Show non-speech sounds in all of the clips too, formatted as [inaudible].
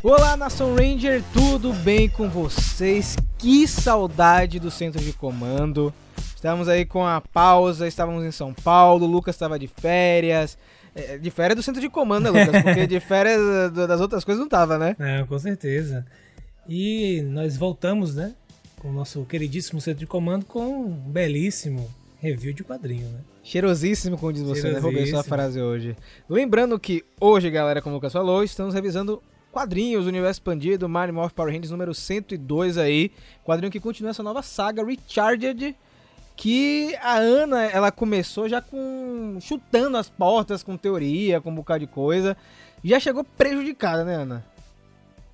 Olá, Nação Ranger, tudo bem com vocês? Que saudade do centro de comando. Estamos aí com a pausa, estávamos em São Paulo, o Lucas estava de férias. É, de férias do centro de comando, né, Lucas? Porque de férias das outras coisas não tava, né? Não, com certeza. E nós voltamos, né? Com o nosso queridíssimo centro de comando com um belíssimo review de quadrinho, né? Cheirosíssimo, como diz você, né? Roubei sua frase hoje. Lembrando que hoje, galera, como o Lucas falou, estamos revisando quadrinhos, Universo Expandido, Mario Morph Power Rangers número 102 aí. Quadrinho que continua essa nova saga, Recharged, que a Ana, ela começou já com chutando as portas com teoria, com um bocado de coisa. Já chegou prejudicada, né, Ana?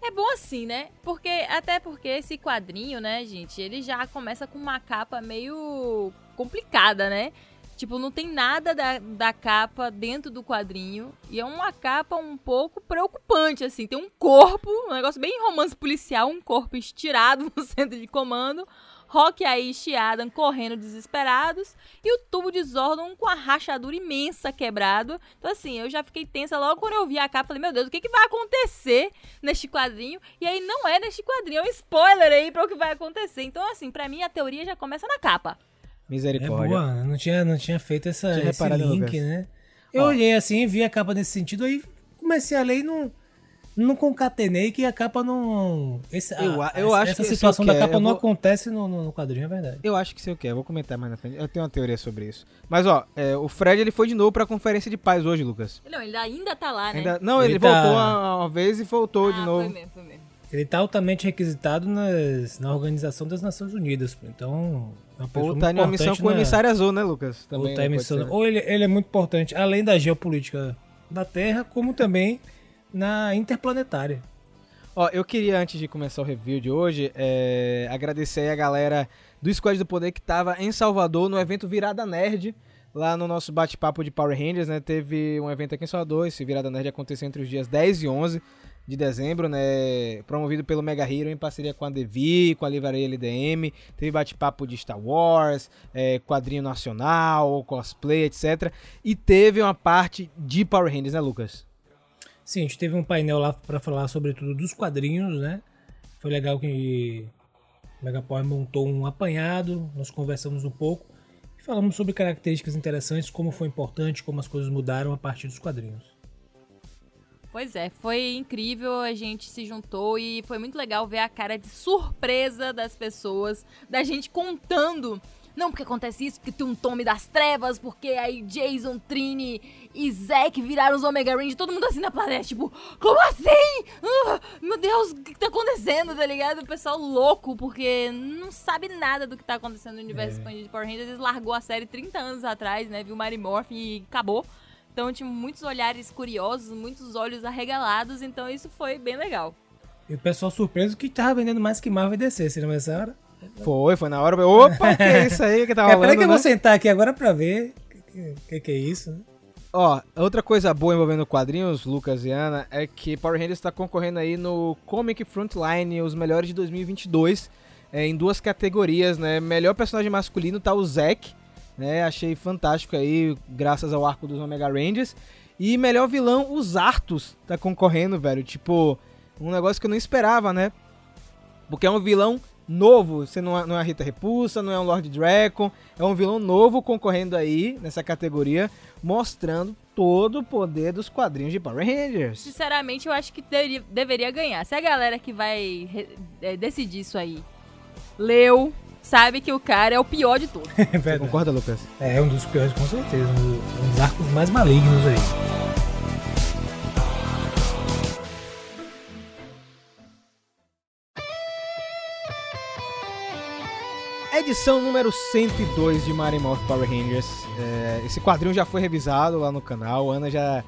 É bom assim, né? Porque até porque esse quadrinho, né, gente, ele já começa com uma capa meio complicada, né? Tipo, não tem nada da, da capa dentro do quadrinho. E é uma capa um pouco preocupante, assim. Tem um corpo, um negócio bem romance policial, um corpo estirado [laughs] no centro de comando. Rock aí e Adam correndo desesperados. E o tubo de Zordon com a rachadura imensa quebrado. Então, assim, eu já fiquei tensa logo quando eu vi a capa. Falei, meu Deus, o que, que vai acontecer neste quadrinho? E aí não é neste quadrinho, é um spoiler aí para o que vai acontecer. Então, assim, para mim a teoria já começa na capa. Misericórdia. É boa, né? não tinha, não tinha feito essa, tinha esse link, né? Eu Ó. olhei assim, vi a capa nesse sentido, aí comecei a ler e não, não concatenei que a capa não. Esse, eu, a, eu essa, acho essa que situação da capa não vou... acontece no, no, quadrinho, é verdade. Eu acho que se eu quer, vou comentar mais na frente. Eu tenho uma teoria sobre isso. Mas ó, é, o Fred ele foi de novo pra conferência de paz hoje, Lucas. Não, ele ainda tá lá, né? Ainda... Não, ele, ele tá... voltou uma, uma, vez e voltou ah, de novo. Foi mesmo, foi mesmo. Ele tá altamente requisitado nas, na Organização das Nações Unidas. Então, Ou tá em uma missão com o emissário azul, né, Lucas? Também ou, tá missão, ou ele, ele é muito importante, além da geopolítica da Terra, como também na interplanetária. Ó, eu queria, antes de começar o review de hoje, é, agradecer a galera do Squad do Poder que tava em Salvador no evento Virada Nerd, lá no nosso bate-papo de Power Rangers, né? Teve um evento aqui em Salvador, esse Virada Nerd aconteceu entre os dias 10 e 11 de dezembro, né? Promovido pelo Mega Hero em parceria com a Devi, com a Livraria LDM. Teve bate-papo de Star Wars, é, quadrinho nacional, cosplay, etc. E teve uma parte de Power Rangers, né, Lucas? Sim, a gente teve um painel lá para falar sobretudo dos quadrinhos, né? Foi legal que o Mega Power montou um apanhado, nós conversamos um pouco e falamos sobre características interessantes, como foi importante, como as coisas mudaram a partir dos quadrinhos. Pois é, foi incrível, a gente se juntou e foi muito legal ver a cara de surpresa das pessoas, da gente contando. Não, porque acontece isso, porque tem um Tommy das Trevas, porque aí Jason, Trini e Zack viraram os Omega Rangers, todo mundo assim na plateia, tipo, como assim? Uh, meu Deus, o que tá acontecendo, tá ligado? O pessoal louco, porque não sabe nada do que tá acontecendo no universo é. expandido de Power Rangers, eles largou a série 30 anos atrás, né, viu Mary Morphin e acabou. Então tinha muitos olhares curiosos, muitos olhos arregalados, então isso foi bem legal. E o pessoal surpreso que tava vendendo mais que Marvel e DC, você não nessa hora? Foi, foi na hora. Opa, que é isso aí que tava [laughs] é, rolando, Peraí que né? eu vou né? sentar aqui agora pra ver o que, que, que, é isso. Né? Ó, outra coisa boa envolvendo quadrinhos, Lucas e Ana, é que Power Rangers está concorrendo aí no Comic Frontline, os melhores de 2022, é, em duas categorias, né? Melhor personagem masculino tá o Zack, né? Achei fantástico aí, graças ao arco dos Omega Rangers. E melhor vilão, os Artos tá concorrendo, velho. Tipo, um negócio que eu não esperava, né? Porque é um vilão novo. Você não é, não é Rita Repulsa, não é um Lord Dragon. É um vilão novo concorrendo aí nessa categoria, mostrando todo o poder dos quadrinhos de Power Rangers. Sinceramente, eu acho que deveria, deveria ganhar. Se a galera que vai é, decidir isso aí leu, sabe que o cara é o pior de todos. [laughs] É Você concorda, Lucas? É, um dos piores, com certeza. Um dos arcos mais malignos aí. Edição número 102 de Mario Morph Power Rangers. É, esse quadrinho já foi revisado lá no canal. A Ana já,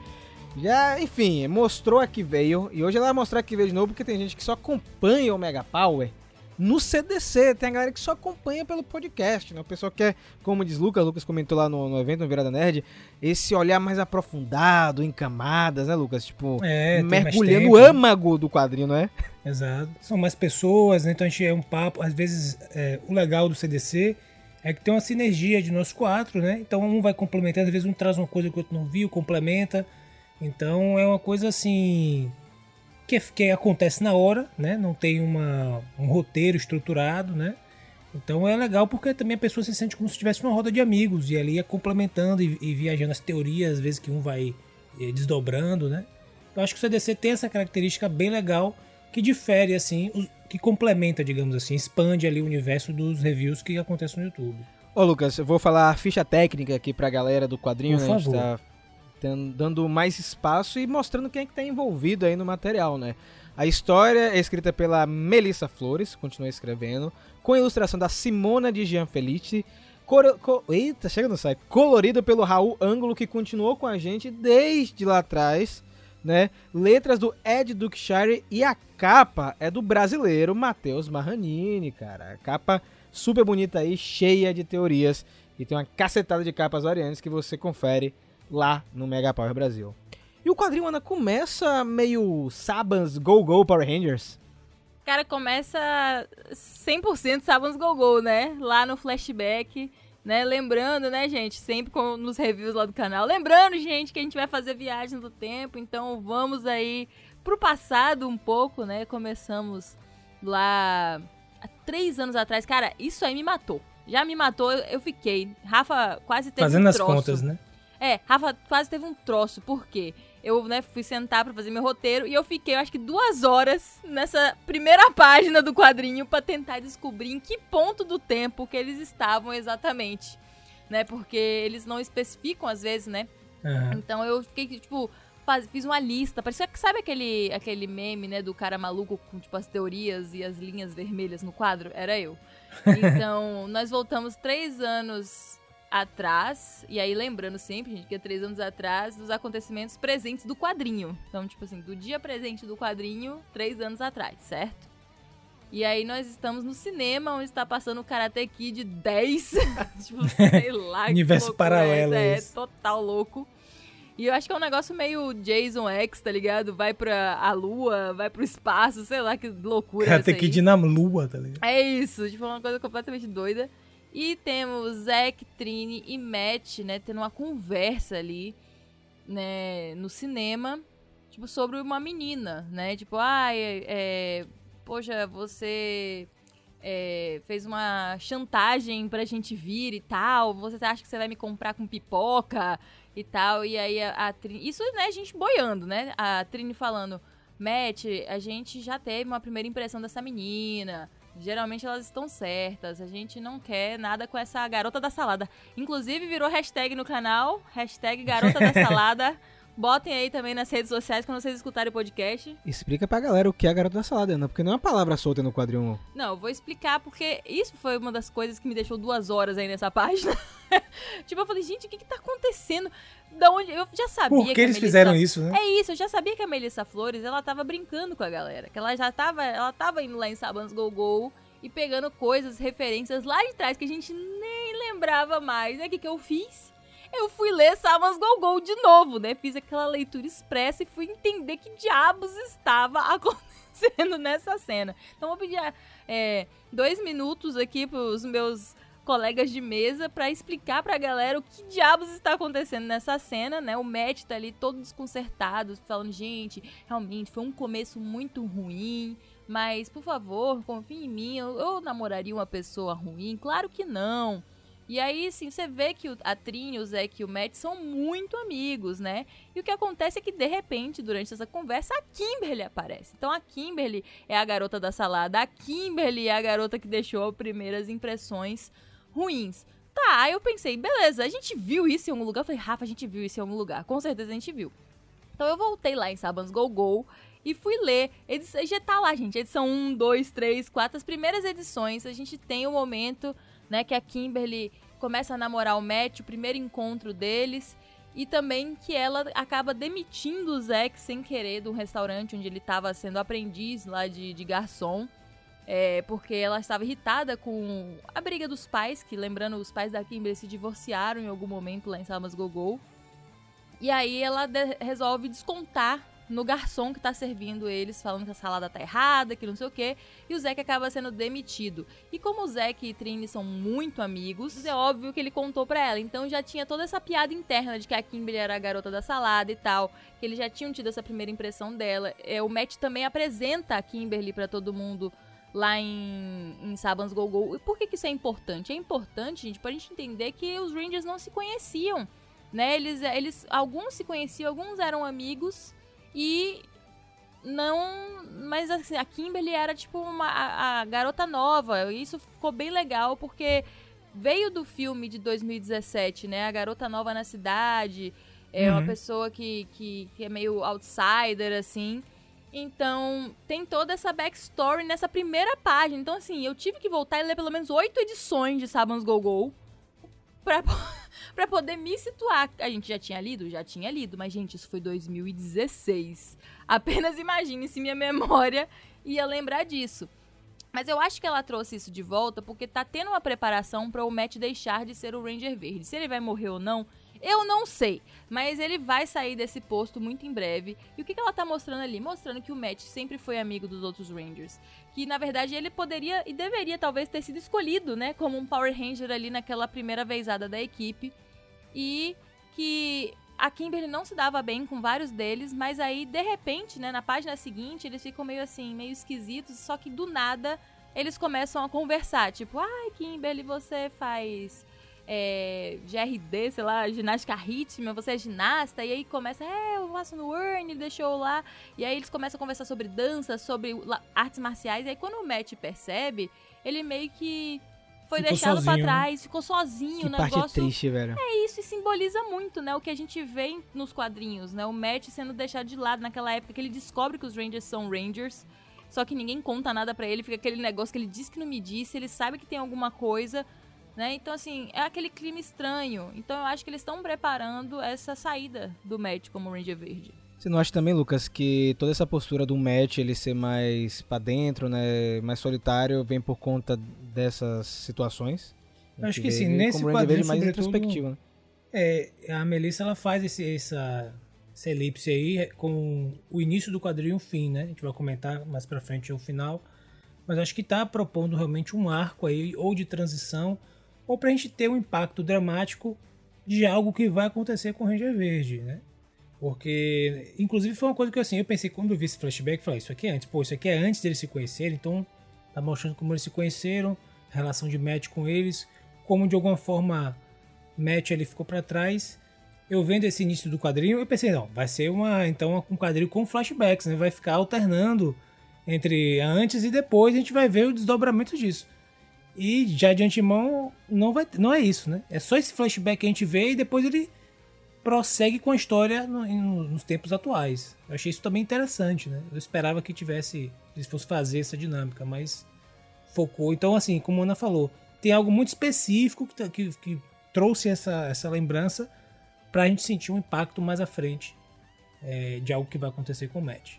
já, enfim, mostrou a que veio. E hoje ela vai mostrar que veio de novo porque tem gente que só acompanha o Mega Power no CDC. Tem a galera que só acompanha pelo podcast, né? O pessoal quer, como diz Lucas, Lucas comentou lá no, no evento, no Virada Nerd, esse olhar mais aprofundado, em camadas, né, Lucas? Tipo, é, mergulhando o âmago do quadrinho, não é? Exato. São mais pessoas, né? Então a gente é um papo. Às vezes, é, o legal do CDC é que tem uma sinergia de nós quatro, né? Então um vai complementando, às vezes um traz uma coisa que o outro não viu, complementa. Então é uma coisa assim que, que acontece na hora, né? Não tem uma, um roteiro estruturado, né? Então é legal porque também a pessoa se sente como se estivesse numa roda de amigos e ali é complementando e, e viajando as teorias, às vezes que um vai eh, desdobrando, né? Eu acho que o CDC tem essa característica bem legal que difere, assim, que complementa, digamos assim, expande ali o universo dos reviews que acontecem no YouTube. Ô Lucas, eu vou falar a ficha técnica aqui pra galera do quadrinho, Por né? favor. A gente tá dando mais espaço e mostrando quem é que tá envolvido aí no material, né? A história é escrita pela Melissa Flores, continua escrevendo, com ilustração da Simona de Gianfelice, coro, co, eita, chega no site, colorido pelo Raul Ângulo, que continuou com a gente desde lá atrás, né? Letras do Ed Duckshire e a capa é do brasileiro Matheus Marranini, cara. A capa super bonita aí, cheia de teorias e tem uma cacetada de capas variantes que você confere lá no Mega Power Brasil. E o quadrinho, Ana, começa meio Sabans Go Go Power Rangers. Cara, começa 100% Sabans Go Go, né? Lá no flashback, né? Lembrando, né, gente? Sempre com, nos reviews lá do canal. Lembrando, gente, que a gente vai fazer viagem do tempo. Então vamos aí pro passado um pouco, né? Começamos lá há três anos atrás. Cara, isso aí me matou. Já me matou, eu, eu fiquei. Rafa quase teve Fazendo um as contas, né? É, Rafa quase teve um troço, por quê? Eu, né, fui sentar pra fazer meu roteiro e eu fiquei, eu acho que duas horas nessa primeira [laughs] página do quadrinho pra tentar descobrir em que ponto do tempo que eles estavam exatamente, né? Porque eles não especificam às vezes, né? Aham. Então eu fiquei, tipo, faz- fiz uma lista. Parecia que sabe aquele, aquele meme, né, do cara maluco com, tipo, as teorias e as linhas vermelhas no quadro? Era eu. [laughs] Então, nós voltamos três anos atrás, e aí lembrando sempre, gente, que é três anos atrás, dos acontecimentos presentes do quadrinho. Então, tipo assim, do dia presente do quadrinho, três anos atrás, certo? E aí nós estamos no cinema, onde está passando o Karate Kid 10. [laughs] tipo, sei lá. que Universo loucura paralelo é É, total louco. E eu acho que é um negócio meio Jason X, tá ligado? Vai pra a lua, vai pro espaço, sei lá que loucura que ir na lua, tá ligado? É isso, tipo, uma coisa completamente doida. E temos Zack, Trini e Matt, né, tendo uma conversa ali, né, no cinema, tipo, sobre uma menina, né? Tipo, ai, é, é, poxa, você é, fez uma chantagem pra gente vir e tal, você acha que você vai me comprar com pipoca e tal, e aí a, a Trini... Isso, né, a gente boiando, né? A Trini falando, Matt, a gente já teve uma primeira impressão dessa menina. Geralmente elas estão certas. A gente não quer nada com essa garota da salada. Inclusive virou hashtag no canal. Hashtag garota da [laughs] salada. Botem aí também nas redes sociais quando vocês escutarem o podcast. Explica pra galera o que é a garota da salada, Ana, porque não é uma palavra solta no quadrinho. Não, eu vou explicar porque isso foi uma das coisas que me deixou duas horas aí nessa [laughs] página. tipo, eu falei, gente, o que que tá acontecendo? Da onde... Eu já sabia Por que que a eles Melissa- fizeram isso, né? É isso, eu já sabia que a Melissa Flores, ela tava brincando com a galera. Que ela já tava, ela tava indo lá em Sabans Go Go e pegando coisas, referências lá de trás que a gente nem lembrava mais. Né? O que, que eu fiz? Eu fui ler Sabans Go de novo, né? Fiz aquela leitura expressa e fui entender que diabos estava [laughs] acontecendo nessa cena. Então vou pedir é, dois minutos aqui pros meus colegas de mesa pra explicar pra galera o que diabos está acontecendo nessa cena, né? O Matt tá ali todo desconcertado, falando, gente, realmente foi um começo muito ruim, mas por favor, confie em mim, eu, eu namoraria uma pessoa ruim? Claro que não. E aí, assim, você vê que o- a Trini, o Zack e o Matt são muito amigos, né? E o que acontece é que, de repente, durante essa conversa, a Kimberly aparece. Então, a Kimberly é a garota da salada. A Kimberly é a garota que deixou primeiras impressões ruins. Tá, aí eu pensei, beleza, a gente viu isso em algum lugar? Eu falei, Rafa, a gente viu isso em algum lugar. Com certeza a gente viu. Então eu voltei lá em Sabans Go Go e fui ler. Edição, já tá lá, gente. Edição 1, 2, 3, 4. As primeiras edições, a gente tem o momento, né, que a Kimberly começa a namorar o Matt, o primeiro encontro deles. E também que ela acaba demitindo o Zack sem querer do restaurante onde ele estava sendo aprendiz lá de, de garçom. É, porque ela estava irritada com a briga dos pais, que lembrando, os pais da Kimberly se divorciaram em algum momento lá em Samas Gogol. E aí ela de- resolve descontar no garçom que tá servindo eles, falando que a salada tá errada, que não sei o quê, e o Zack acaba sendo demitido. E como o Zack e Trini são muito amigos, é óbvio que ele contou pra ela. Então já tinha toda essa piada interna de que a Kimberly era a garota da salada e tal, que eles já tinham tido essa primeira impressão dela. É, o Matt também apresenta a Kimberly para todo mundo lá em, em Sabans Go Go. E por que, que isso é importante? É importante, gente, pra gente entender que os Rangers não se conheciam. Né? Eles, eles, alguns se conheciam, alguns eram amigos, e não. Mas assim, a Kimberly era tipo uma, a, a garota nova. E isso ficou bem legal porque veio do filme de 2017, né? A garota nova na cidade. É uhum. uma pessoa que, que, que é meio outsider, assim. Então, tem toda essa backstory nessa primeira página. Então, assim, eu tive que voltar e ler pelo menos oito edições de Sabans Go Go pra, [laughs] pra poder me situar. A gente já tinha lido? Já tinha lido, mas, gente, isso foi 2016. Apenas imagine se minha memória ia lembrar disso. Mas eu acho que ela trouxe isso de volta porque tá tendo uma preparação para o Matt deixar de ser o Ranger Verde. Se ele vai morrer ou não, eu não sei, mas ele vai sair desse posto muito em breve. E o que, que ela tá mostrando ali? Mostrando que o Matt sempre foi amigo dos outros Rangers. Que na verdade ele poderia e deveria talvez ter sido escolhido, né, como um Power Ranger ali naquela primeira vezada da equipe. E que a Kimberly não se dava bem com vários deles, mas aí de repente, né, na página seguinte, eles ficam meio assim, meio esquisitos, só que do nada eles começam a conversar, tipo, ai, Kimberly, você faz é, GRD, sei lá, ginástica rítmica, você é ginasta, e aí começa, é, eu faço no Urn, deixou lá, e aí eles começam a conversar sobre dança, sobre artes marciais, e aí quando o Matt percebe, ele meio que foi ficou deixado para né? trás, ficou sozinho, que o negócio. Parte triste, velho. É isso e simboliza muito, né, o que a gente vê nos quadrinhos, né, o Matt sendo deixado de lado naquela época que ele descobre que os Rangers são Rangers. Só que ninguém conta nada para ele, fica aquele negócio que ele disse que não me disse, ele sabe que tem alguma coisa, né? Então, assim, é aquele clima estranho. Então, eu acho que eles estão preparando essa saída do Matt como Ranger Verde. Você não acha também, Lucas, que toda essa postura do Matt, ele ser mais para dentro, né, mais solitário, vem por conta dessas situações? Eu acho que sim, nesse quadrinho, mais introspectivo, né? É, a Melissa ela faz esse, essa, essa elipse aí com o início do quadrinho e o fim, né? A gente vai comentar mais pra frente o final. Mas acho que tá propondo realmente um arco aí, ou de transição, ou para a gente ter um impacto dramático de algo que vai acontecer com o Ranger Verde, né? Porque, inclusive, foi uma coisa que assim, eu pensei quando eu vi esse flashback, falei, isso aqui é antes, pô, isso aqui é antes deles se conhecerem, então tá mostrando como eles se conheceram, relação de Matt com eles, como de alguma forma Matt ele ficou para trás. Eu vendo esse início do quadrinho, eu pensei, não, vai ser uma então um quadrinho com flashbacks, né? Vai ficar alternando entre antes e depois, a gente vai ver o desdobramento disso. E já de antemão, não, vai, não é isso, né? É só esse flashback que a gente vê e depois ele prossegue com a história no, no, nos tempos atuais. Eu achei isso também interessante, né? Eu esperava que tivesse, eles fossem fazer essa dinâmica, mas focou. Então, assim, como a Ana falou, tem algo muito específico que, tá, que, que trouxe essa, essa lembrança pra gente sentir um impacto mais à frente é, de algo que vai acontecer com o Matt.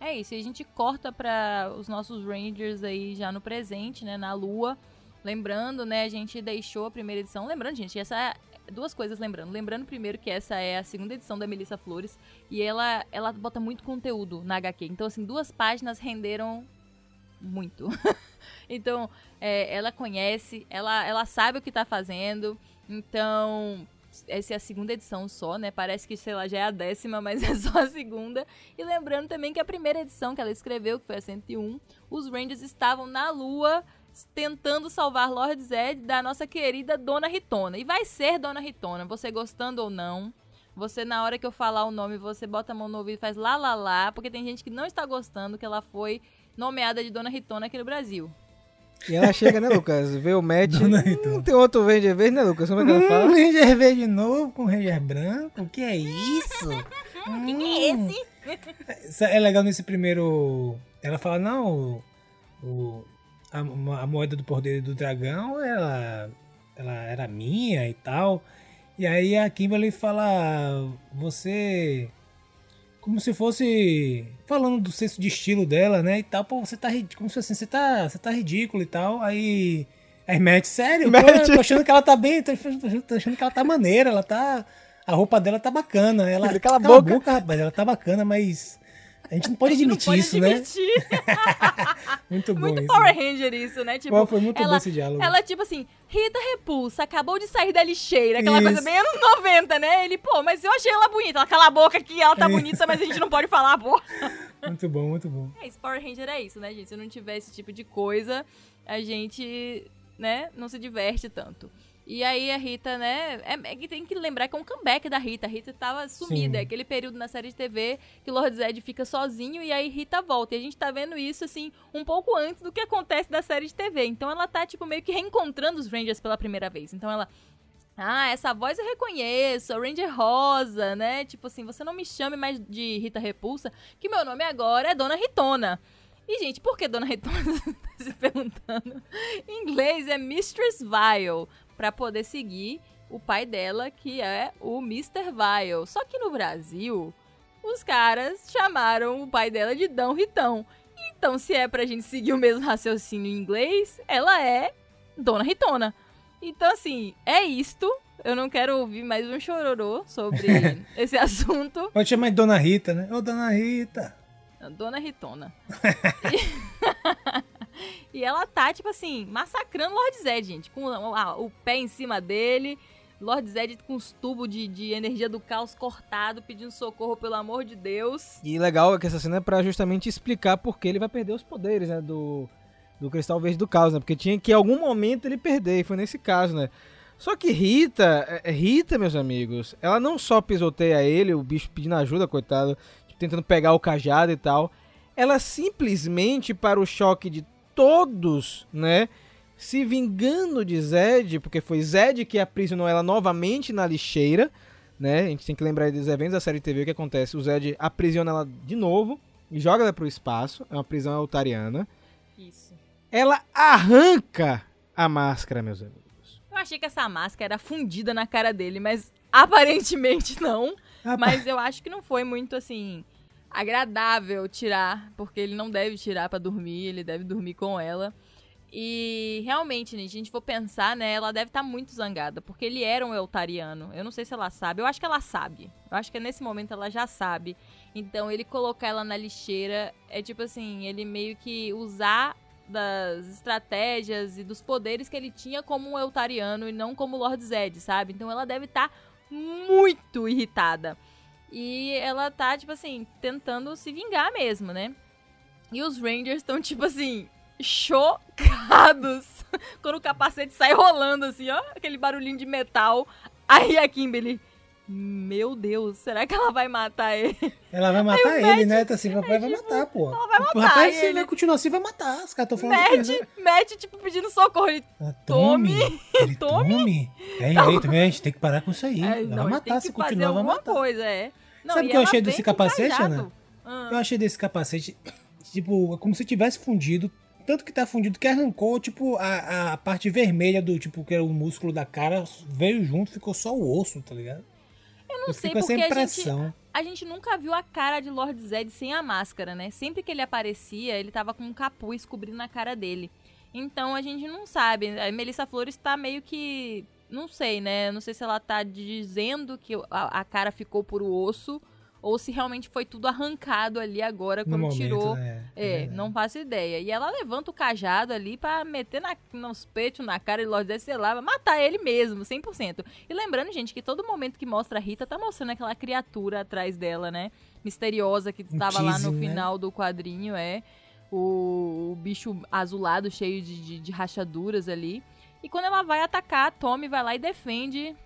É isso, e a gente corta para os nossos Rangers aí já no presente, né, na Lua. Lembrando, né, a gente deixou a primeira edição. Lembrando, gente, essa é duas coisas lembrando. Lembrando primeiro que essa é a segunda edição da Melissa Flores e ela ela bota muito conteúdo na HQ. Então assim, duas páginas renderam muito. [laughs] então, é, ela conhece, ela ela sabe o que tá fazendo. Então, essa é a segunda edição só, né? Parece que, sei lá, já é a décima, mas [laughs] é só a segunda. E lembrando também que a primeira edição que ela escreveu, que foi a 101, os Rangers estavam na Lua tentando salvar Lord Zed da nossa querida Dona Ritona. E vai ser Dona Ritona, você gostando ou não. Você, na hora que eu falar o nome, você bota a mão no ouvido e faz lá, lá, lá, porque tem gente que não está gostando que ela foi nomeada de Dona Ritona aqui no Brasil. E ela chega, né, Lucas? Vê o match. Hum, tem outro Ranger verde, né, Lucas? Como é que ela fala? Um Ranger verde novo com Ranger branco? O que é isso? [laughs] Quem é hum. esse? É legal nesse primeiro. Ela fala, não, o, a, a moeda do poder do dragão, ela, ela era minha e tal. E aí a Kimberly fala, você como se fosse falando do senso de estilo dela, né? E tal, pô, você tá como se assim, você tá, você tá ridículo e tal. Aí aí Matt, sério, Matt. Pô, tô achando que ela tá bem, tô achando, tô achando que ela tá maneira, ela tá A roupa dela tá bacana. Ela, Ele cala a boca. rapaz. Ela tá bacana, mas. A gente não pode [laughs] admitir não pode isso, né? admitir. [laughs] Muito bom Muito isso. Power né? Ranger isso, né? Tipo, Pô, foi muito ela, bom esse diálogo. Ela, tipo assim, Rita Repulsa, acabou de sair da lixeira. Aquela Isso. coisa bem anos 90, né? Ele, pô, mas eu achei ela bonita. Ela cala a boca aqui, ela tá Isso. bonita, mas a gente não pode falar, pô. [laughs] Muito bom, muito bom. É isso, Power Ranger é isso, né, gente? Se não tiver esse tipo de coisa, a gente, né, não se diverte tanto. E aí a Rita, né, é, é que tem que lembrar que é um comeback da Rita. A Rita tava sumida, Sim. é aquele período na série de TV que Lord Zed fica sozinho e aí Rita volta. E a gente tá vendo isso, assim, um pouco antes do que acontece da série de TV. Então ela tá, tipo, meio que reencontrando os Rangers pela primeira vez. Então ela... Ah, essa voz eu reconheço, a Ranger Rosa, né? Tipo assim, você não me chame mais de Rita Repulsa, que meu nome agora é Dona Ritona. E, gente, por que Dona Ritona? Você [laughs] tá se perguntando. Em inglês é Mistress Vile, pra poder seguir o pai dela, que é o Mr. Vile. Só que no Brasil, os caras chamaram o pai dela de Dão Ritão. Então, se é pra gente seguir o mesmo raciocínio em inglês, ela é Dona Ritona. Então, assim, é isto. Eu não quero ouvir mais um chororô sobre [laughs] esse assunto. Pode chamar de Dona Rita, né? Ô, Dona Rita. Dona Ritona. [laughs] e... ela tá, tipo assim, massacrando Lord Zed, gente. Com a- o pé em cima dele. Lord Zed com os tubos de, de energia do caos cortado, pedindo socorro, pelo amor de Deus. E legal é que essa cena é pra justamente explicar por que ele vai perder os poderes, né? Do, do Cristal Verde do Caos, né? Porque tinha que em algum momento ele perder, e foi nesse caso, né? Só que Rita, é Rita, meus amigos, ela não só pisoteia ele, o bicho pedindo ajuda, coitado, tipo, tentando pegar o cajado e tal. Ela simplesmente, para o choque de todos, né? Se vingando de Zed, porque foi Zed que aprisionou ela novamente na lixeira, né? A gente tem que lembrar dos eventos da série TV, o que acontece? O Zed aprisiona ela de novo e joga ela pro espaço, é uma prisão altariana. Isso. Ela arranca a máscara, meus amigos. Eu achei que essa máscara era fundida na cara dele, mas aparentemente não. Mas eu acho que não foi muito assim agradável tirar, porque ele não deve tirar pra dormir, ele deve dormir com ela. E realmente, se a gente for pensar, né, ela deve estar muito zangada, porque ele era um eutariano. Eu não sei se ela sabe, eu acho que ela sabe. Eu acho que nesse momento ela já sabe. Então, ele colocar ela na lixeira é tipo assim, ele meio que usar das estratégias e dos poderes que ele tinha como um eutariano e não como Lord Zed, sabe? Então ela deve estar muito irritada. E ela tá, tipo assim, tentando se vingar mesmo, né? E os Rangers estão, tipo assim, chocados. [laughs] Quando o capacete sai rolando, assim, ó, aquele barulhinho de metal. Aí a Kimberly, meu Deus, será que ela vai matar ele? ela vai matar ele, né? Tá assim, papai vai matar, pô. ela vai O matar rapaz, se ele. ele continuar assim, vai matar. Os caras estão falando de Mete, coisa. mete, tipo, pedindo socorro. Ele, Ah, Tome. Ele [laughs] Tome. tome. É, aí também a gente tem que parar com isso aí. "É, Ela não, vai ele matar, se continuar, vai matar. coisa, é. Não, Sabe o que eu achei desse capacete, cajado. Ana? Ah. Eu achei desse capacete, tipo, como se tivesse fundido. Tanto que tá fundido que arrancou, tipo, a, a parte vermelha do, tipo, que era o músculo da cara, veio junto, ficou só o osso, tá ligado? Eu não Eu sei porque a gente, a gente nunca viu a cara de Lord Zed sem a máscara, né? Sempre que ele aparecia, ele tava com um capuz cobrindo a cara dele. Então a gente não sabe. A Melissa Flores tá meio que. Não sei, né? Não sei se ela tá dizendo que a, a cara ficou por o osso ou se realmente foi tudo arrancado ali agora quando momento, tirou. né? É, verdade. não faço ideia. E ela levanta o cajado ali pra meter na, nos peitos, na cara de Lord Zed, sei lá, matar ele mesmo, 100%. E lembrando, gente, que todo momento que mostra a Rita, tá mostrando aquela criatura atrás dela, né? Misteriosa que estava lá no né? final do quadrinho, é. O, o bicho azulado, cheio de, de, de rachaduras ali. E quando ela vai atacar, a Tommy vai lá e defende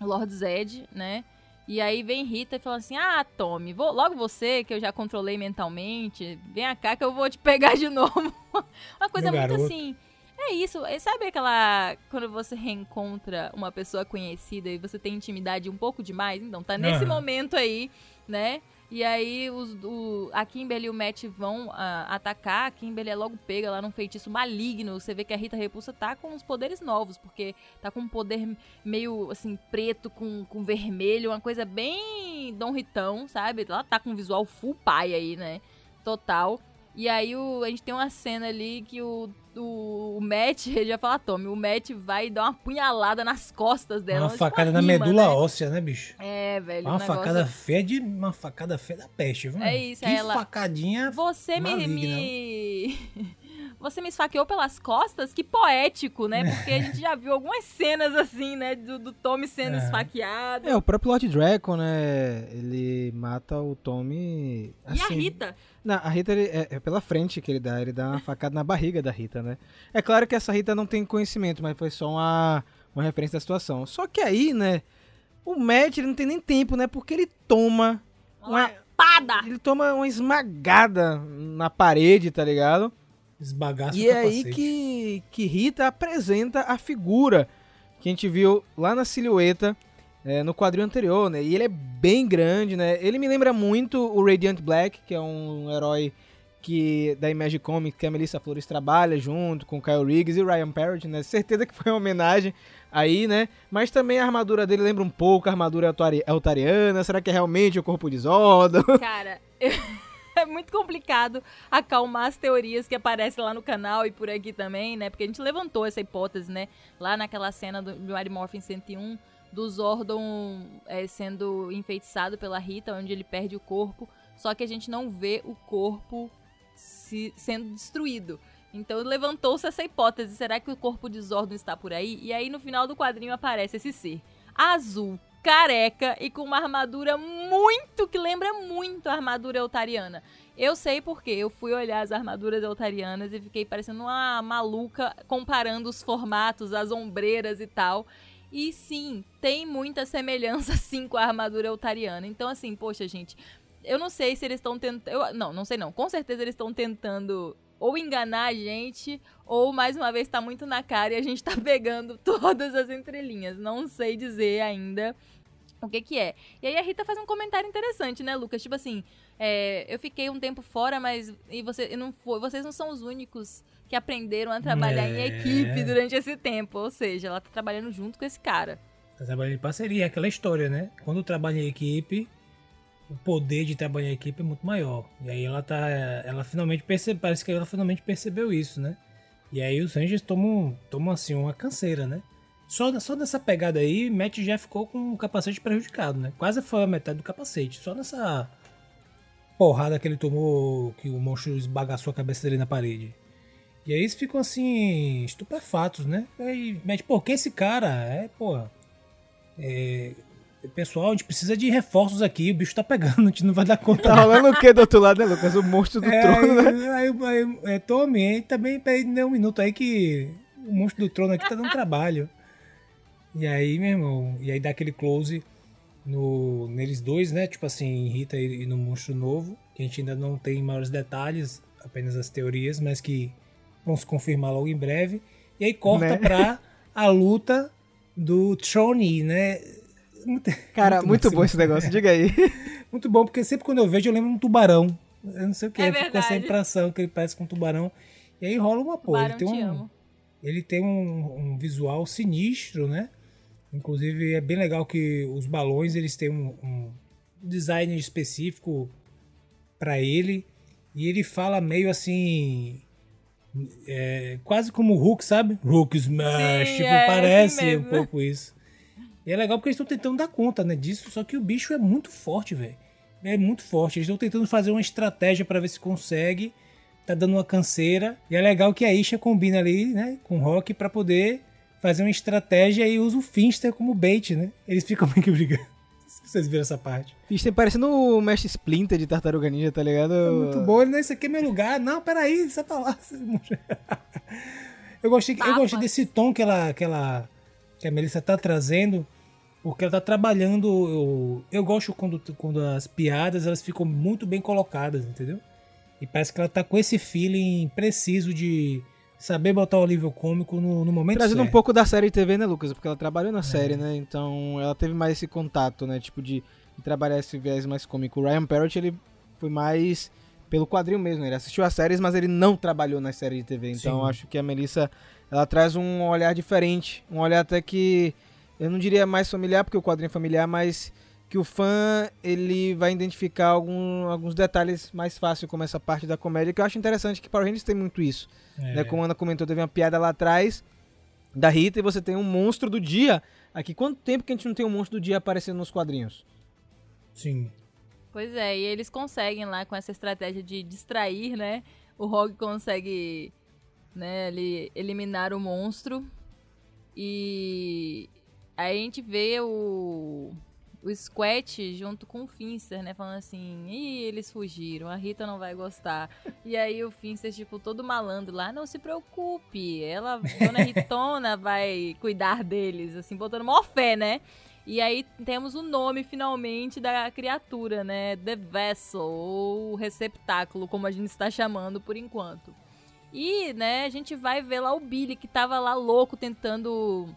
Lord Zed, né? E aí vem Rita e fala assim: Ah, Tommy, vou, logo você, que eu já controlei mentalmente, vem cá que eu vou te pegar de [laughs] novo. Uma coisa Meu muito garoto. assim. É isso, é, sabe aquela. Quando você reencontra uma pessoa conhecida e você tem intimidade um pouco demais? Então, tá nesse Aham. momento aí, né? E aí os, o, a Kimberly e o Matt vão ah, atacar. A Kimberly é logo pega lá num feitiço maligno. Você vê que a Rita Repulsa tá com os poderes novos, porque tá com um poder meio assim, preto com, com vermelho, uma coisa bem Dom Ritão, sabe? Ela tá com um visual full pai aí, né? Total. E aí o, a gente tem uma cena ali que o o, o Matt, [laughs] ele já fala, Tommy, o Matt vai dar uma punhalada nas costas dela. Uma tipo facada na rima, medula né? óssea, né, bicho? É, velho. Uma um negócio- facada feia de. Uma facada feia da peste, viu? É isso, que ela- facadinha. Você Maligna. me... Você me esfaqueou pelas costas? Que poético, né? Porque a [laughs] gente já viu algumas cenas assim, né? Do, do Tommy sendo É. esfaqueado. É, o próprio Lord Draco, né? Ele mata o Tommy. E a assim, Rita? Não, a Rita ele- é, é pela frente que ele dá, ele dá uma facada na barriga da Rita, né? É claro que essa Rita não tem conhecimento, mas foi só uma, uma referência da situação. Só que aí, né, o Matt ele não tem nem tempo, né? Porque ele toma Uma uma, ele toma uma esmagada na parede, tá ligado? Esbagaça E é aí que, que Rita apresenta a figura que a gente viu lá na silhueta é, no quadril anterior, né? E ele é bem grande, né? Ele me lembra muito o Radiant Black, que é um herói que da Image Comics que a Melissa Flores trabalha junto com o Kyle Riggs e o Ryan Parrott, né? Certeza que foi uma homenagem aí, né? Mas também a armadura dele lembra um pouco a armadura altari- altariana. Será que é realmente o corpo de Zordon? Cara, [laughs] é muito complicado acalmar as teorias que aparecem lá no canal e por aqui também, né? Porque a gente levantou essa hipótese, né? Lá naquela cena do, do Mighty Morphin 101, do Zordon é, sendo enfeitiçado pela Rita, onde ele perde o corpo. Só que a gente não vê o corpo se, sendo destruído. Então levantou-se essa hipótese: será que o corpo de Zordon está por aí? E aí no final do quadrinho aparece esse ser azul, careca e com uma armadura muito que lembra muito a armadura eutariana. Eu sei porque eu fui olhar as armaduras eutarianas e fiquei parecendo uma maluca comparando os formatos, as ombreiras e tal. E sim, tem muita semelhança [laughs] sim com a armadura eutariana. Então assim, poxa, gente, eu não sei se eles estão tentando. Não, não sei não. Com certeza eles estão tentando ou enganar a gente, ou mais uma vez tá muito na cara e a gente tá [laughs] pegando todas as entrelinhas. Não sei dizer ainda o que que é. E aí a Rita faz um comentário interessante, né, Lucas? Tipo assim, é, eu fiquei um tempo fora, mas e você, não foi, vocês não são os únicos que aprenderam a trabalhar em É. equipe durante esse tempo. Ou seja, ela tá trabalhando junto com esse cara. Tá trabalhando em parceria, é aquela história, né? Quando trabalha em equipe, o poder de trabalhar em equipe é muito maior. E aí ela tá. Ela finalmente percebe, parece que ela finalmente percebeu isso, né? E aí os Rangers tomam, tomam assim uma canseira, né? Só, só nessa pegada aí, Matt já ficou com o capacete prejudicado, né? Quase foi a metade do capacete. Só nessa porrada que ele tomou, que o monstro esbagaçou a cabeça dele na parede. E aí eles ficam assim, estupefatos, né? Aí, Matt, pô, quem é esse cara? É, pô. É, pessoal, a gente precisa de reforços aqui, o bicho tá pegando, [laughs] a gente não vai dar conta. Tá rolando o que do outro lado, né, Lucas? O monstro do É, trono, né? aí, aí, aí, é, Tommy, aí também peraí nem um minuto aí que o monstro do trono aqui tá dando trabalho. E aí, meu irmão, e aí dá aquele close no, neles dois, né? Tipo assim, em Rita e, e no monstro novo, que a gente ainda não tem maiores detalhes, apenas as teorias, mas que vão se confirmar logo em breve. E aí corta Né? pra a luta do Trony, né? Muito- Cara, muito, massa, bom esse negócio, diga aí. [laughs] muito bom, porque sempre quando eu vejo eu lembro de um tubarão. Eu não sei o que, É eu fico com essa impressão que ele parece com um tubarão. E aí rola uma porra. Ele tem te um, amo. ele tem um, um visual sinistro, né? Inclusive é bem legal que os balões eles têm um, um design específico pra ele. E ele fala meio assim. é, quase como o Hulk, sabe? Hulk Smash. Sim, tipo, é, parece assim um mesmo. pouco isso. E é legal porque eles estão tentando dar conta né, disso. Só que o bicho é muito forte, velho. É muito forte. Eles estão tentando fazer uma estratégia pra ver se consegue. Tá dando uma canseira. E é legal que a Isha combina ali, né? Com o Rock pra poder fazer uma estratégia e usa o Finster como bait, né? Eles ficam meio que brigando. Se vocês viram essa parte. Fiz tem parecendo o Mestre Splinter de Tartaruga Ninja, tá ligado? É muito bom. Não, isso aqui é meu lugar. Não, peraí, sai pra lá. [laughs] Eu gostei, eu gostei desse tom que ela, que ela, que a Melissa tá trazendo, porque ela tá trabalhando. Eu, eu gosto quando, quando as piadas elas ficam muito bem colocadas, entendeu? E parece que ela tá com esse feeling preciso de saber botar o nível cômico no, no momento Trazendo um certo. pouco da série de TV, né, Lucas? Porque ela trabalhou na série, né? Então ela teve mais esse contato, né? Tipo, de, de trabalhar esse viés mais cômico. O Ryan Parrott, ele foi mais pelo quadril mesmo. Ele assistiu as séries, mas ele não trabalhou nas séries de TV. Então acho que a Melissa, ela traz um olhar diferente. Um olhar até que, eu não diria mais familiar, porque o quadrinho é familiar, mas que o fã ele vai identificar algum, alguns detalhes mais fácil, como essa parte da comédia, que eu acho interessante que Power Rangers tem muito isso. É. Né? Como a Ana comentou, teve uma piada lá atrás da Rita e você tem um monstro do dia. Aqui, quanto tempo que a gente não tem um monstro do dia aparecendo nos quadrinhos? Sim. Pois é, e eles conseguem lá com essa estratégia de distrair, né? O Rogue consegue, né, ele eliminar o monstro. E aí a gente vê o o Squat junto com o Finster, né? Falando assim, ih, eles fugiram, a Rita não vai gostar. [laughs] E aí o Finster, tipo, todo malandro lá, não se preocupe, ela, Dona Ritona, [laughs] vai cuidar deles, assim, botando maior fé, né? E aí temos o nome, finalmente, da criatura, né? The Vessel, ou receptáculo, como a gente está chamando por enquanto. E, né, a gente vai ver lá o Billy, que tava lá louco, tentando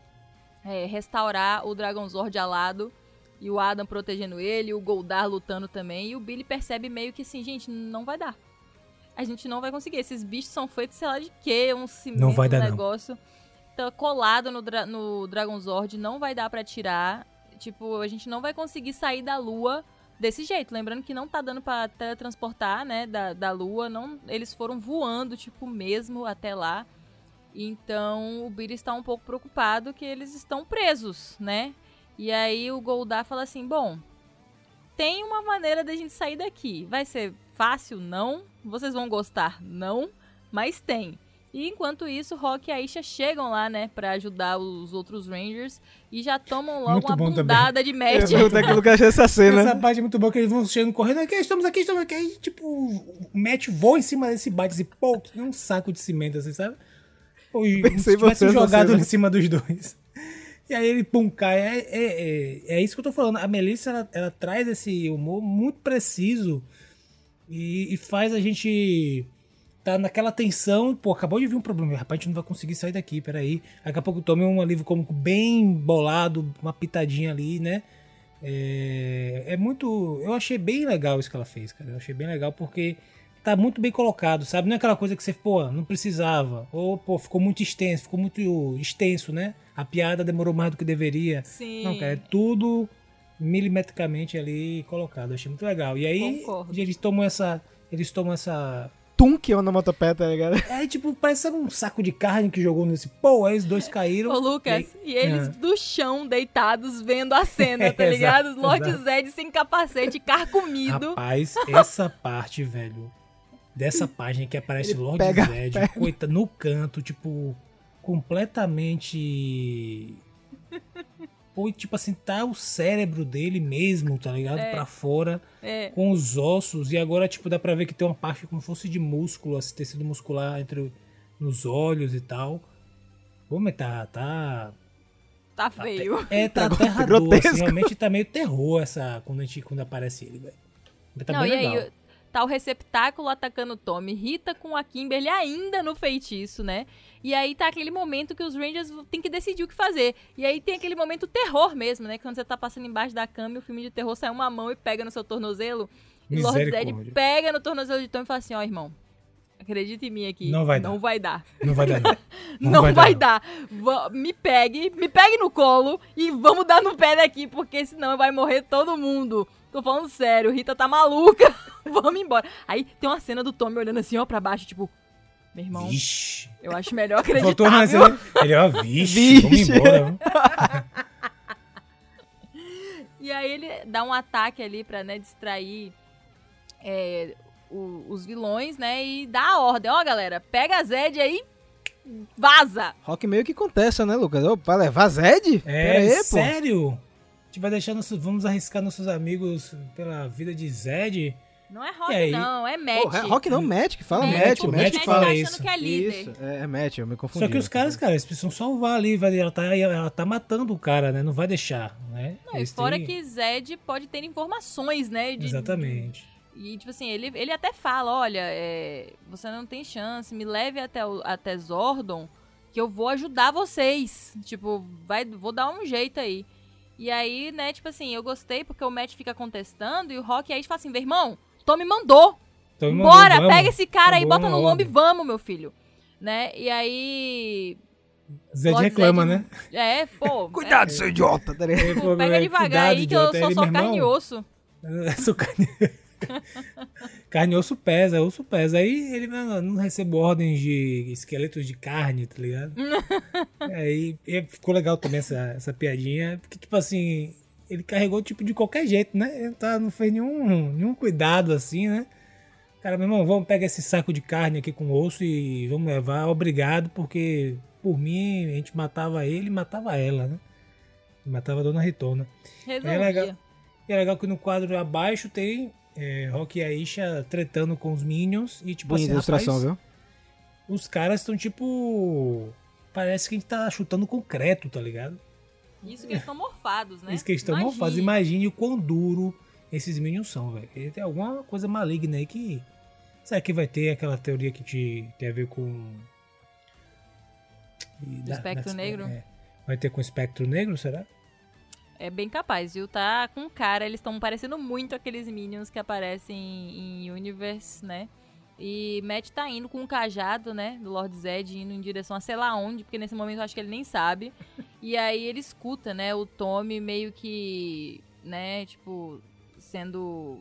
é, restaurar o Dragonzord alado e o Adam protegendo ele, o Goldar lutando também, e o Billy percebe meio que assim, gente, não vai dar. A gente não vai conseguir. Esses bichos são feitos, sei lá de quê, um cimento, Não vai dar, um não. negócio. Tá colado no, dra no Dragonzord, não vai dar pra tirar. Tipo, a gente não vai conseguir sair da lua desse jeito. Lembrando que não tá dando pra teletransportar, né, da, da lua. Não, eles foram voando, tipo, mesmo até lá. Então, o Billy está um pouco preocupado que eles estão presos, né? E aí o Goldar fala assim: bom, tem uma maneira da gente sair daqui. Vai ser fácil? Não. Vocês vão gostar? Não. Mas tem. E enquanto isso, Rock e Aisha chegam lá, né, pra ajudar os outros Rangers e já tomam logo Muito uma bom também. bundada de match. Eu aquilo que eu achei essa [laughs] cena. Essa parte é muito boa que eles vão chegando correndo. Aqui, estamos aqui, estamos aqui. Aí, tipo, o Matt voa em cima desse bate assim, pô, que um saco de cimento, assim, sabe? Ou e- tivesse você jogado em cima dos dois. [laughs] E aí ele, pum, cai. É, é, é, é isso que eu tô falando. A Melissa, ela, ela traz esse humor muito preciso e, e faz a gente tá naquela tensão. Pô, acabou de vir um problema. Rapaz, a gente não vai conseguir sair daqui, peraí. Daqui a pouco tome um alívio cômico bem bolado, uma pitadinha ali, né? É, é muito. Eu achei bem legal isso que ela fez, cara. Eu achei bem legal porque tá muito bem colocado, sabe? Não é aquela coisa que você, pô, não precisava. Ou, pô, ficou muito extenso, ficou muito extenso, né? A piada demorou mais do que deveria. Sim. Não, cara, é tudo milimetricamente ali colocado. Eu achei muito legal. E aí, Concordo. eles tomam essa. Eles tomam essa. Tum que onomatopeia, tá ligado? É tipo, parece um saco de carne que jogou nesse. Pô, aí os dois caíram. Ô, Lucas, E e, eles Ah. do chão, deitados, vendo a cena, tá É, ligado? exato, Lord exato. Zed sem capacete, carcomido. Rapaz, essa parte, velho, dessa página que aparece Ele Lord pega- Zed, coita, no canto, tipo, completamente. Ou, tipo assim, tá o cérebro dele mesmo, tá ligado? Pra fora, É. com os ossos, e agora, tipo, dá pra ver que tem uma parte como se fosse de músculo, esse tecido muscular entre nos olhos e tal. Pô, mas tá. tá Tá feio. é, tá Tá aterrador, assim, realmente tá meio terror essa, quando, a gente, quando aparece ele, velho. Mas Tá Não, bem e legal. aí, tá o receptáculo atacando o Tommy, Rita com a Kimberly ainda no feitiço, né? E aí tá aquele momento que os Rangers têm que decidir o que fazer. E aí tem aquele momento terror mesmo, né? Quando você tá passando embaixo da cama e o filme de terror sai uma mão e pega no seu tornozelo. E Lord Zed pega no tornozelo de Tommy e fala assim, ó, irmão, acredita em mim aqui. Não vai Não dar. vai dar. Não vai dar, não. Não, [laughs] vai, não. dar. Va- Me pegue, me pegue no colo e vamos dar no pé daqui, porque senão vai morrer todo mundo. Tô falando sério, Rita tá maluca. [laughs] vamos embora. Aí tem uma cena do Tommy olhando assim, ó, pra baixo, tipo, meu irmão, Vixe. eu acho melhor Voltou acreditar, na cena. Ele, ó, vixe, vamos Vixe. embora. [laughs] E aí ele dá um ataque ali pra, né, distrair é, o- os vilões, né, e dá a ordem. Ó, galera, pega a Zed aí, vaza. Rock meio que contesta, né, Lucas? Ô, vai levar Zed? É, aí, pô. sério? A gente vai deixar nossos, vamos arriscar nossos amigos pela vida de Zed? Não é Rock, aí? não, é Pô, Matt. é Rock não, Matt que fala Matt, Matt. Matt, Matt que fala tá isso. que é líder. Isso, é, é Matt, eu me confundi. Só que os caras, cara, eles precisam salvar ali, vai- ela tá, ela tá matando o cara, né? Não vai deixar, né? Não, e Eles fora têm- que Zed pode ter informações, né? de- Exatamente. E, tipo assim, ele, ele até fala, olha, é, você não tem chance, me leve até, o, até Zordon, que eu vou ajudar vocês. Tipo, vai, vou dar um jeito aí. E aí, né, tipo assim, eu gostei porque o Matt fica contestando e o Rock aí fala assim, meu irmão, Tommy mandou, Então, bora, vamos. pega esse cara aí, bota no lombo e vamos, meu filho. Né, e aí... Zed reclama, Zed- né? É, pô. [laughs] Cuidado, seu idiota, tá falou, Pega "É, devagar cuidado, aí que eu idiota." sou só "Meu irmão, carne e osso. Eu sou carne... [laughs] carne e osso pesa, osso pesa. Aí ele não, não recebeu ordens de esqueletos de carne, tá ligado? [laughs] Aí e ficou legal também essa, essa piadinha, porque, tipo assim, ele carregou tipo de qualquer jeito, né? Ele tá, não fez nenhum, nenhum cuidado assim, né? Cara, meu irmão, vamos pegar esse saco de carne aqui com osso e vamos levar. Obrigado, porque por mim a gente matava ele e matava ela, né? Matava a dona Ritona. Resolvia. É legal. E é legal que no quadro abaixo tem é, Rock e Aisha tretando com os Minions. E tipo Bonita assim, ilustração, rapaz, viu? os caras estão tipo. Parece que a gente tá chutando concreto, tá ligado? Isso que eles estão morfados, né? Isso que eles estão Imagine. morfados. Imagine o quão duro esses Minions são, velho. Tem alguma coisa maligna aí que. Será que vai ter aquela teoria que te, tem a ver com. E Do espectro negro? é. Vai ter com o espectro negro, será? É bem capaz, viu? Tá com cara, eles estão parecendo muito aqueles Minions que aparecem em Universe, né? E Matt tá indo com um cajado, né? Do Lord Zed, indo em direção a sei lá onde, porque nesse momento eu acho que ele nem sabe. E aí ele escuta, né? O Tommy meio que, né? Tipo, sendo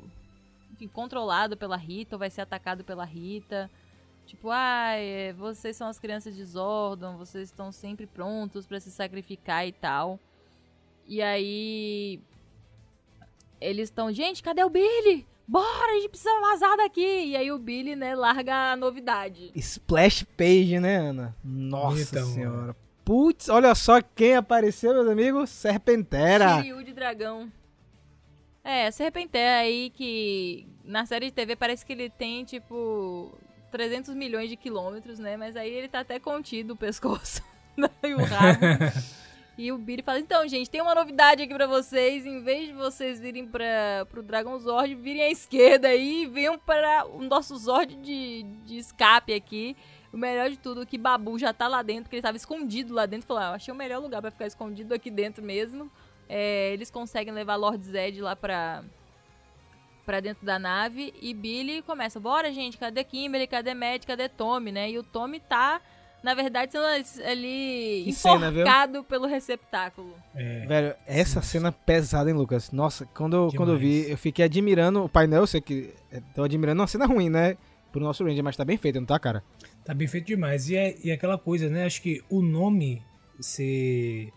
enfim, controlado pela Rita, ou vai ser atacado pela Rita. Tipo, ah, é, vocês são as crianças de Zordon, vocês estão sempre prontos pra se sacrificar e tal. E aí. Eles estão, gente, cadê o Billy? Bora, a gente precisa vazar daqui. E aí o Billy, né, larga a novidade. Splash page, né, Ana? Nossa Bonitão, senhora. Putz, olha só quem apareceu, meus amigos. Serpentera. Shiryu de dragão. É, Serpenteira aí que na série de TV parece que ele tem, tipo, 300 milhões de quilômetros, né? Mas aí ele tá até contido o pescoço [laughs] e o rabo. [laughs] E o Billy fala, então, gente, tem uma novidade aqui pra vocês. Em vez de vocês virem pra, pro Dragon Zord, virem à esquerda aí e venham para o nosso Zord de, de escape aqui. O melhor de tudo é que Babu já tá lá dentro, que ele tava escondido lá dentro. Falou, ah, achei o melhor lugar pra ficar escondido aqui dentro mesmo. É, eles conseguem levar Lord Zed lá pra, pra dentro da nave. E Billy começa, bora gente, cadê Kimberly, cadê Matt, cadê Tommy, né? E o Tommy tá, na verdade, sendo ali Que cena, pelo receptáculo. É. Velho, essa cena pesada, hein, Lucas? Nossa, quando, eu- quando eu vi, eu fiquei admirando o painel. Eu sei que é, tô admirando uma cena ruim, né? Pro nosso Ranger, mas tá bem feito, não tá, cara? Tá bem feito demais. E, é, e aquela coisa, né? Acho que o nome ser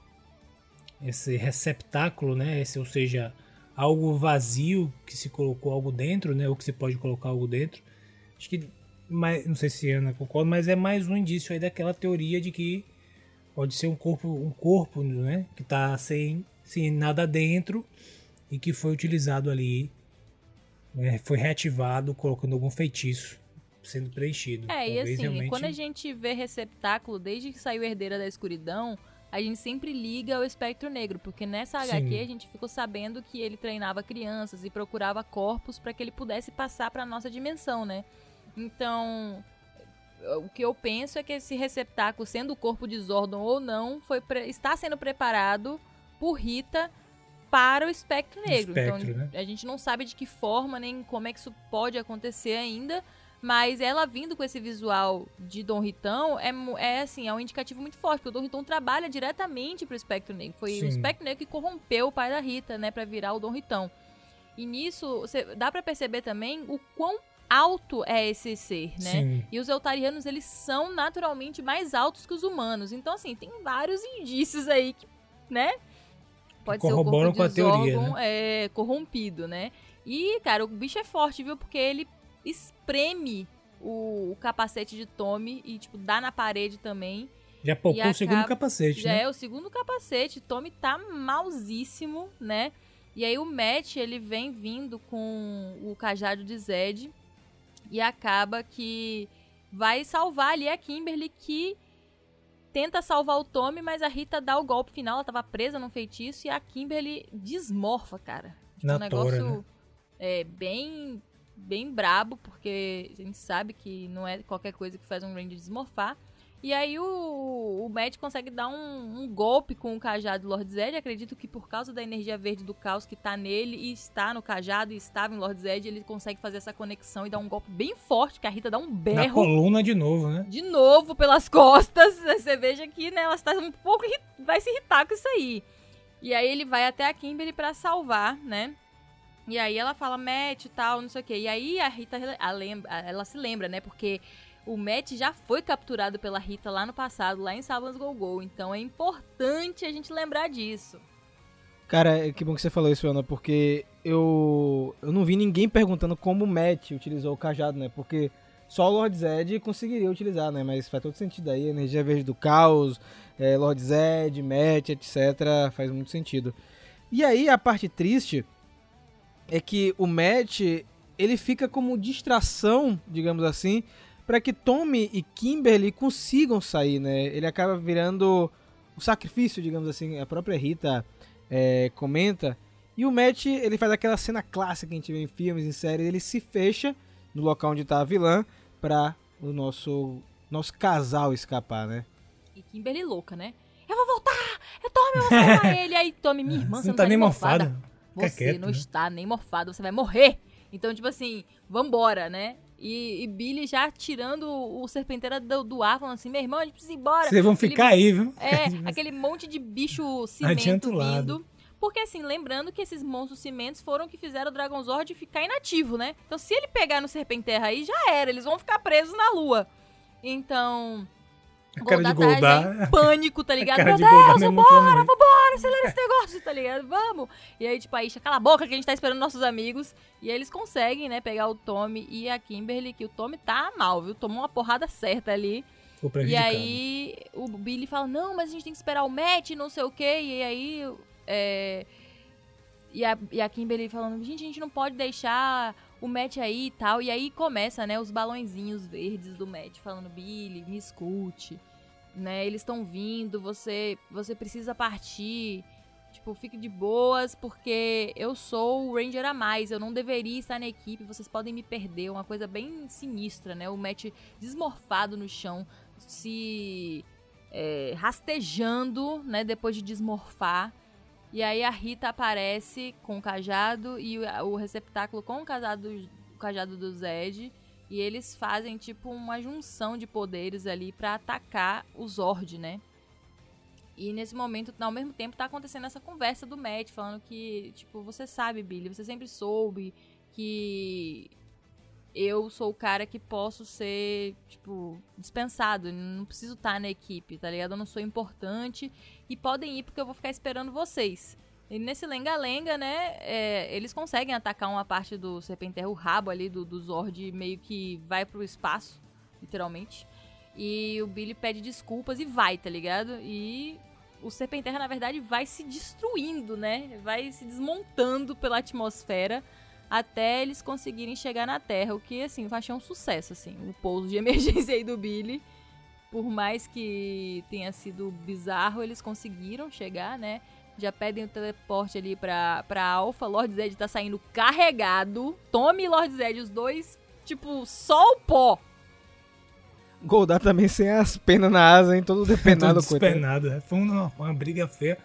esse receptáculo, né? Esse, ou seja, algo vazio que se colocou algo dentro, né? Ou que se pode colocar algo dentro. Acho que, mais, não sei se a Ana concorda, mas é mais um indício aí daquela teoria de que pode ser um corpo, um corpo, né? Que tá sem, sem nada dentro e que foi utilizado ali, né, foi reativado colocando algum feitiço sendo preenchido. É, e Talvez assim, realmente- quando a gente vê receptáculo, desde que saiu Herdeira da Escuridão, a gente sempre liga ao espectro negro, porque nessa Sim. HQ a gente ficou sabendo que ele treinava crianças e procurava corpos para que ele pudesse passar para nossa dimensão, né? Então, o que eu penso é que esse receptáculo, sendo o corpo de Zordon ou não, foi está sendo preparado por Rita para o espectro negro. espectro, então, né? a gente não sabe de que forma nem como é que isso pode acontecer ainda, mas ela vindo com esse visual de Dom Ritão é, é assim, é um indicativo muito forte, porque o Dom Ritão trabalha diretamente pro espectro negro. Foi Sim. o espectro negro que corrompeu o pai da Rita, né, para virar o Dom Ritão. E nisso, você, dá pra perceber também o quão alto é esse ser, né? Sim. E os Eltarianos, eles são naturalmente mais altos que os humanos. Então, assim, tem vários indícios aí que, né? Pode ser o corpo com a teoria, Zorgon, é, corrompido, né? E, cara, o bicho é forte, viu? Porque ele espreme o, o capacete de Tommy e, tipo, dá na parede também. Já poupou E o segundo acaba- capacete, Já né? é o segundo capacete. Tommy tá mausíssimo, né? E aí o Matt, ele vem vindo com o cajado de Zed e acaba que vai salvar ali a Kimberly que tenta salvar o Tommy, mas a Rita dá o golpe final, ela tava presa num feitiço e a Kimberly desmorfa, cara. Tipo, Na um negócio tora, né? é bem bem brabo, porque a gente sabe que não é qualquer coisa que faz um Ranger desmorfar. E aí o, o Matt consegue dar um, um golpe com o cajado do Lord Zed. Acredito que por causa da energia verde do caos que tá nele e está no cajado e estava em Lord Zed, ele consegue fazer essa conexão e dar um golpe bem forte, que a Rita dá um berro. Na coluna de novo, né? De novo pelas [laughs] costas. Você veja que né, ela está um pouco vai se irritar com isso aí. E aí ele vai até a Kimberly para salvar, né? E aí ela fala Matt e tal, não sei o quê. E aí a Rita lembra, ela se lembra, né? Porque o Matt já foi capturado pela Rita lá no passado, lá em Savans Go Go. Então é importante a gente lembrar disso. Cara, que bom que você falou isso, Ana, porque eu, eu não vi ninguém perguntando como o Matt utilizou o cajado, né? Porque só o Lord Zed conseguiria utilizar, né? Mas faz todo sentido aí, energia verde do caos, é, Lord Zed, Matt, etc. Faz muito sentido. E aí a parte triste é que o Matt ele fica como distração, digamos assim, para que Tommy e Kimberly consigam sair, né? Ele acaba virando o sacrifício, digamos assim, a própria Rita é, comenta. E o Matt, ele faz aquela cena clássica que a gente vê em filmes, em séries, ele se fecha no local onde tá a vilã para o nosso nosso casal escapar, né? E Kimberly louca, né? Eu vou voltar! Eu Tommy, eu vou salvar [laughs] ele! Aí Tommy, minha irmã, você, não, tá, tá nem morfada. morfada. Você quieto, não né? está nem morfado, você vai morrer! Então, tipo assim, vambora, né? E, e, Billy já tirando o serpenteira do, do, ar, falando assim: meu irmão, a gente precisa ir embora. Vocês vão ficar Ele, aí, viu? É, [laughs] aquele monte de bicho cimento vindo. Porque, assim, lembrando que esses monstros cimentos foram que fizeram o Dragonzord ficar inativo, né? Então, se ele pegar no Serpenterra aí, já era. Eles vão ficar presos na lua. Então, a cara de Goldar. pânico, tá [laughs] ligado? Meu Deus, é vambora, vambora, acelera esse negócio, tá ligado? Vamos! E aí, tipo, a Isha, cala a boca que a gente tá esperando nossos amigos. E aí eles conseguem, né, pegar o Tommy e a Kimberly, que o Tommy tá mal, viu? Tomou uma porrada certa ali. E aí o Billy fala, não, mas a gente tem que esperar o match, não sei o quê. E aí, é... E a, e a Kimberly falando, gente, a gente não pode deixar o Matt aí e tal. E aí começa, né, os balãozinhos verdes do Matt falando, Billy, me escute, né? Eles estão vindo, você você precisa partir. Tipo, fique de boas, porque eu sou o Ranger a mais, eu não deveria estar na equipe, vocês podem me perder. Uma coisa bem sinistra, né? O Matt desmorfado no chão, se é, rastejando, né? Depois de desmorfar. E aí a Rita aparece com o cajado e o receptáculo com o cajado, o cajado do Zed. E eles fazem tipo uma junção de poderes ali para atacar o Zord, né? E nesse momento, ao mesmo tempo, tá acontecendo essa conversa do Matt, falando que, tipo, você sabe, Billy, você sempre soube que eu sou o cara que posso ser, tipo, dispensado. Não preciso estar na equipe, tá ligado? Eu não sou importante. E podem ir porque eu vou ficar esperando vocês. E nesse lenga-lenga, né, é, eles conseguem atacar uma parte do Serpenterra, o rabo ali do, do Zord meio que vai pro espaço, literalmente. E o Billy pede desculpas e vai, tá ligado? E o Serpenterra, na verdade, vai se destruindo, né? Vai se desmontando pela atmosfera até eles conseguirem chegar na Terra, o que, assim, eu achei um sucesso, assim, o pouso de [laughs] emergência aí do Billy. Por mais que tenha sido bizarro, eles conseguiram chegar, né? Já pedem o teleporte ali pra, pra Alpha. Lord Zed tá saindo carregado. Tome e Lord Zed, os dois, tipo, só o pó. Goldar também sem as penas na asa, hein? Todo depenado. [laughs] Todo despenado. É. Foi uma, uma briga feia.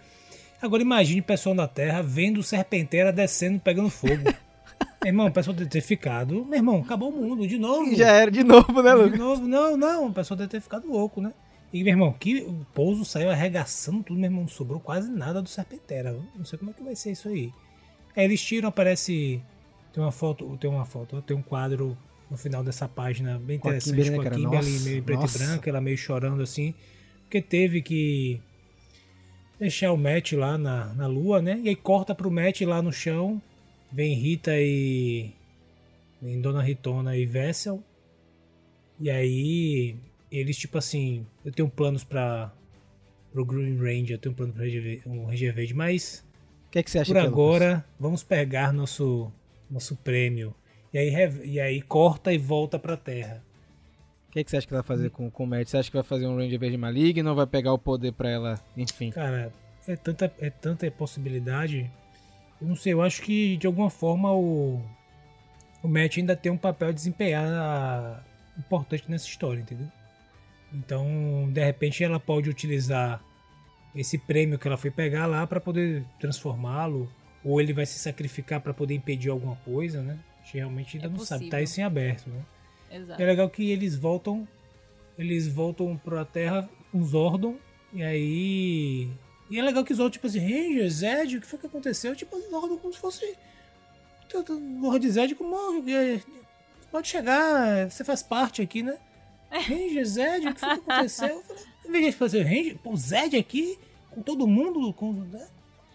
Agora imagine o pessoal da Terra vendo o Serpenteira descendo, pegando fogo. [laughs] Meu [laughs] irmão, o pessoal deve ter ficado. Meu irmão, acabou o mundo, de novo. Já era de novo, né, Lucas? De novo, não, não, o pessoal deve ter ficado louco, né? E, meu irmão, que o pouso saiu arregaçando tudo, meu irmão, não sobrou quase nada do Serpentera. Não sei como é que vai ser isso aí. Aí eles tiram, aparece. Tem uma foto, tem uma foto, tem um quadro no final dessa página bem interessante com a Kimberly, ali meio preto nossa. e branco, ela meio chorando assim, porque teve que deixar o Matt lá na, na lua, né? E aí corta pro Matt lá no chão, Vem Rita e. Vem Dona Ritona e Vessel. E aí. Eles, tipo assim. Eu tenho planos pra. Pro Green Ranger, eu tenho um plano pro um Ranger Verde, mas. O que, é que você acha Por é, agora, Lucas? vamos pegar nosso. Nosso prêmio. E aí, e aí corta e volta pra Terra. O que, é que você acha que vai fazer com, com o Matt? Você acha que vai fazer um Ranger Verde maligno ou vai pegar o poder pra ela? Enfim. Cara, é tanta, é tanta possibilidade eu não sei, eu acho que de alguma forma o, o Matt ainda tem um papel a desempenhar importante nessa história, entendeu? Então, de repente, ela pode utilizar esse prêmio que ela foi pegar lá para poder transformá-lo, ou ele vai se sacrificar para poder impedir alguma coisa, né? A gente realmente ainda É não sabe, possível. tá isso em aberto, né? Exato. É legal que eles voltam, eles voltam pra Terra com Zordon, e aí... E é legal que Zordon, tipo assim, Ranger, Zed, o que foi que aconteceu? Tipo, Zordon como se fosse... Lord Zed, como... é, Pode chegar, você faz parte aqui, né? Ranger, Zed, o que foi que aconteceu? Eu falei, em vez de fazer Ranger, pô, Zed aqui, com todo mundo, com... Né?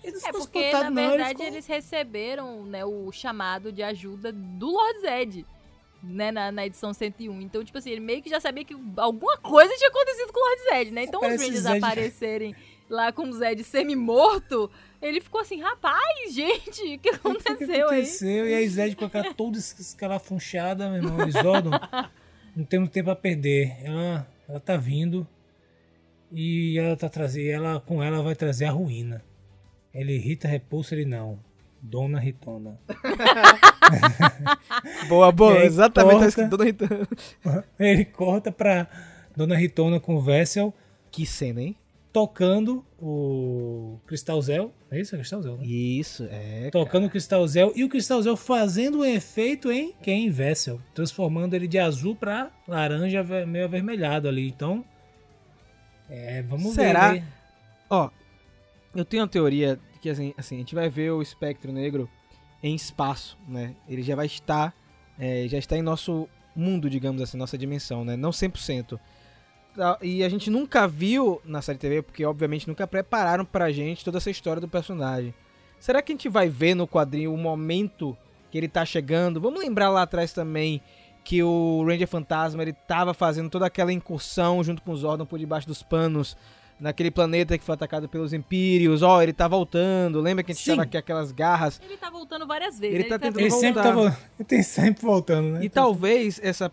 Eles É porque, na verdade, ficam- eles receberam né, o chamado de ajuda do Lord Zed, né, na, na edição 101. Então, tipo assim, ele meio que já sabia que alguma coisa tinha acontecido com o Lord Zed, né? Então, os Parece Rangers Zed- aparecerem lá com o Zed semi-morto, ele ficou assim, rapaz, gente, o que O que aconteceu aí? aconteceu? E aí Zed com a cara toda es- escalafunchada, meu irmão. Eles, não temos tempo a perder. Ela, ela tá vindo e ela tá trazendo, ela com ela vai trazer a ruína. Ele Rita repulsa ele não. Dona Ritona. [laughs] Boa, boa. Aí Exatamente. Corta. Dona Rita. [laughs] Ele corta pra Dona Ritona com o Vessel Que cena, hein? Tocando o Cristal Zel. É isso? É Cristal Zel, né? Isso, é. Tocando o Cristal Zel e o Cristal Zel fazendo um efeito em quem? Vessel. Transformando ele de azul pra laranja meio avermelhado ali. Então. É, vamos Será? ver. né? Ó, eu tenho uma teoria que assim, assim, a gente vai ver o espectro negro em espaço, né? Ele já vai estar, é, já está em nosso mundo, digamos assim, nossa dimensão, né? Não 100%. E a gente nunca viu na série TV, porque obviamente nunca prepararam pra gente toda essa história do personagem. Será que a gente vai ver no quadrinho o momento que ele tá chegando? Vamos lembrar lá atrás também que o Ranger Fantasma ele tava fazendo toda aquela incursão junto com os Zordon por debaixo dos panos naquele planeta que foi atacado pelos Impérios. Ó, ele tá voltando. Lembra que a gente Sim. tava aqui aquelas garras? Ele tá voltando várias vezes. Ele né? tá tentando Ele Vamos sempre voltar. tava. [laughs] Ele tem sempre voltando, né? E talvez essa,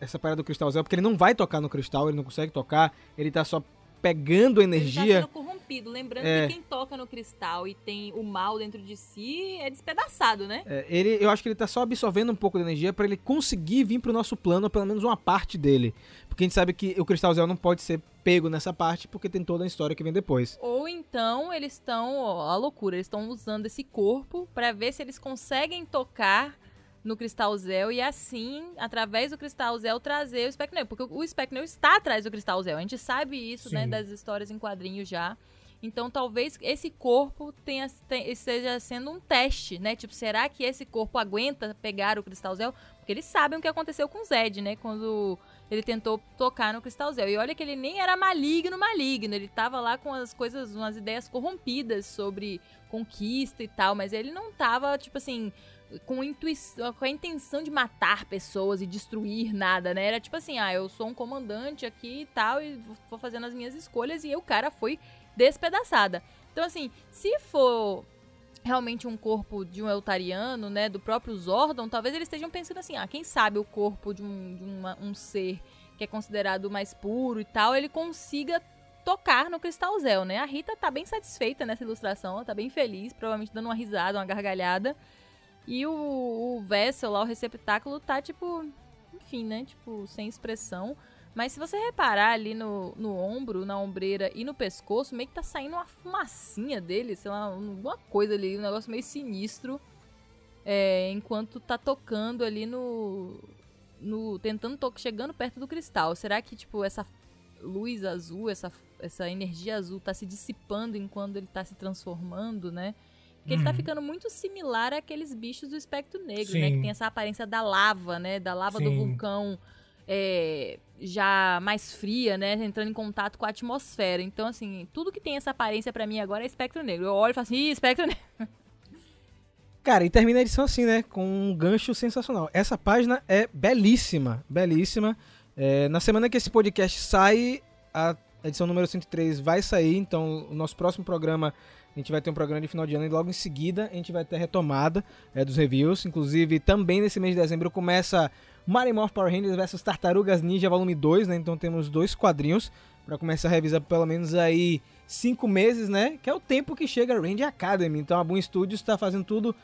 essa parada do Cristal Zero, porque ele não vai tocar no cristal, ele não consegue tocar, ele tá só pegando Ele tá energia. sendo corrompido. Lembrando É. que quem toca no cristal e tem o mal dentro de si é despedaçado, né? É, ele, eu acho que ele tá só absorvendo um pouco de energia pra ele conseguir vir pro nosso plano, pelo menos uma parte dele. Porque a gente sabe que o Cristal Zero não pode ser pego nessa parte, porque tem toda a história que vem depois. Ou então eles estão, ó, a loucura, eles estão usando esse corpo pra ver se eles conseguem tocar no Cristal Zel e assim, através do Cristal Zel, trazer o Spectre Negro. Porque o Spectre Negro está atrás do Cristal Zel. A gente sabe isso, né, Sim. das histórias em quadrinhos já. Então talvez esse corpo tenha, te- esteja sendo um teste, né? Tipo, será que esse corpo aguenta pegar o Cristal Zel? Porque eles sabem o que aconteceu com o Zed, né? Quando ele tentou tocar no Cristal Zel. E olha que ele nem era maligno, maligno. Ele tava lá com as coisas, umas ideias corrompidas sobre conquista e tal. Mas ele não tava, tipo assim, com, intuição, com a intenção de matar pessoas e destruir nada, né? Era tipo assim, ah, eu sou um comandante aqui e tal, e vou fazendo as minhas escolhas. E o cara foi despedaçada. Então, assim, se for realmente um corpo de um Eltariano, né, do próprio Zordon, talvez eles estejam pensando assim, ah, quem sabe o corpo de um, de uma- um ser que é considerado mais puro e tal, ele consiga tocar no Cristal Zel, né? A Rita tá bem satisfeita nessa ilustração, ela tá bem feliz, provavelmente dando uma risada, uma gargalhada. E o, o Vessel lá, o receptáculo, tá tipo, enfim, né, tipo, sem expressão. Mas se você reparar ali no, no ombro, na ombreira e no pescoço, meio que tá saindo uma fumacinha dele, sei lá, alguma coisa ali, um negócio meio sinistro. É, enquanto tá tocando ali no. no tentando to chegando perto do cristal. Será que, tipo, essa luz azul, essa, essa energia azul tá se dissipando enquanto ele tá se transformando, né? Porque ele tá Uhum. ficando muito similar àqueles bichos do espectro negro, Sim. né? Que tem essa aparência da lava, né? Da lava do Sim. vulcão é, já mais fria, né? Entrando em contato com a atmosfera. Então, assim, tudo que tem essa aparência pra mim agora é espectro negro. Eu olho e falo assim, Ih, espectro negro. Cara, e termina a edição assim, né? Com um gancho sensacional. Essa página é belíssima, belíssima. É, na semana que esse podcast sai, a edição número 103 vai sair. Então, o nosso próximo programa, a gente vai ter um programa de final de ano e logo em seguida a gente vai ter a retomada é, dos reviews. Inclusive, também nesse mês de dezembro começa Mighty Morph Power Rangers vs Tartarugas Ninja Volume 2, né? Então temos dois quadrinhos para começar a revisar pelo menos aí cinco meses, né? Que é o tempo que chega a Ranger Academy. Então a Boom Studios está fazendo tudo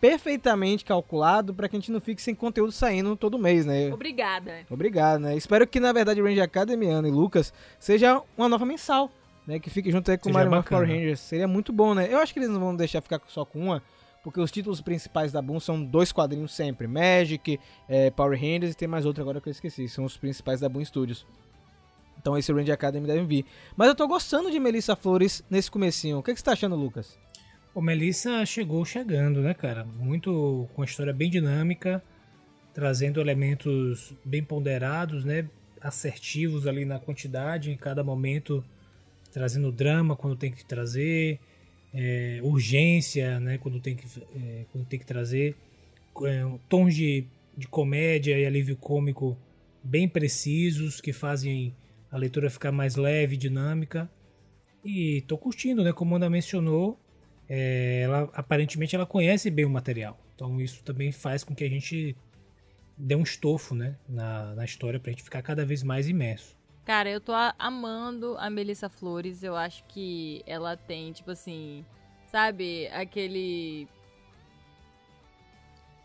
perfeitamente calculado para que a gente não fique sem conteúdo saindo todo mês, né? Obrigada. Obrigado, né? Espero que, na verdade, Ranger Academy, Ana e Lucas, seja uma nova mensal, né? Que fique junto aí com o Mario Morph. Power Rangers. Seria muito bom, né? Eu acho que eles não vão deixar ficar só com uma, porque os títulos principais da Boom são dois quadrinhos sempre. Magic, eh, Power Rangers e tem mais outro agora que eu esqueci. São os principais da Boom Studios. Então esse Ranger Academy deve vir. Mas eu tô gostando de Melissa Flores nesse comecinho. O que, que você tá achando, Lucas? O Melissa chegou chegando, né, cara? Muito com uma história bem dinâmica, trazendo elementos bem ponderados, né? Assertivos ali na quantidade, em cada momento, trazendo drama quando tem que trazer, é, urgência, né? Quando tem que, é, quando tem que trazer, é, tons de, de comédia e alívio cômico bem precisos que fazem a leitura ficar mais leve, dinâmica. E tô curtindo, né? Como a Ana mencionou, é, ela aparentemente ela conhece bem o material. Então isso também faz com que a gente dê um estofo, né, na, na história pra gente ficar cada vez mais imerso. Cara, eu tô amando a Melissa Flores. Eu acho que ela tem, tipo assim, sabe, aquele.